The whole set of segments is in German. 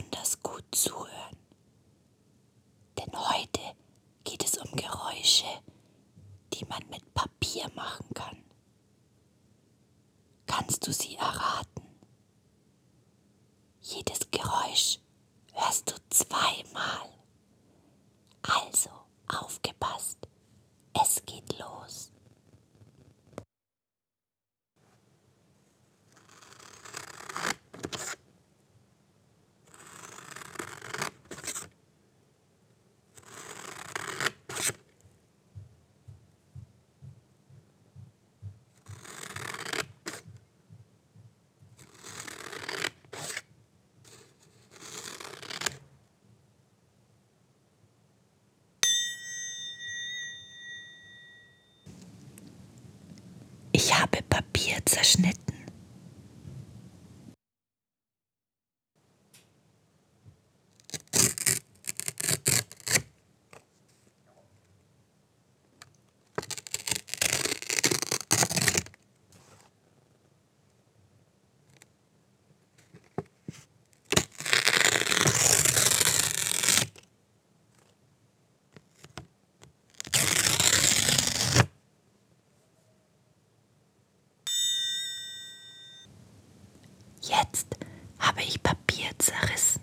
besonders gut zuhören. Denn heute geht es um Geräusche, die man mit Papier machen kann. Kannst du sie erraten? Jedes Geräusch hörst du zweimal. Also aufgepasst, es geht los. Ich habe Papier zerschnitten. Jetzt habe ich Papier zerrissen.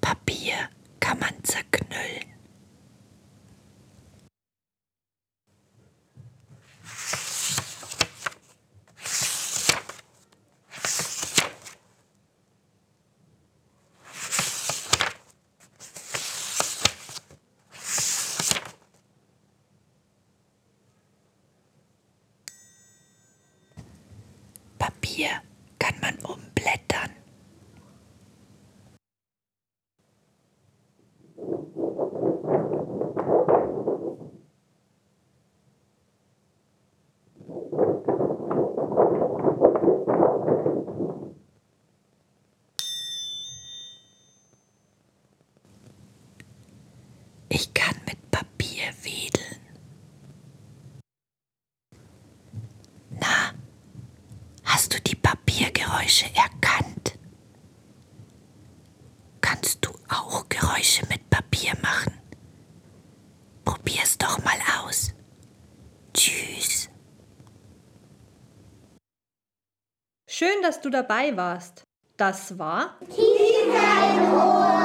Papier kann man zerknüllen. Papier kann man umblättern. Ich kann mit Papier wedeln. Na, hast du die Papiergeräusche erkannt? Kannst du auch Geräusche mit Papier machen? Probier's doch mal aus. Tschüss. Schön, dass du dabei warst. Das war Kinderrohr.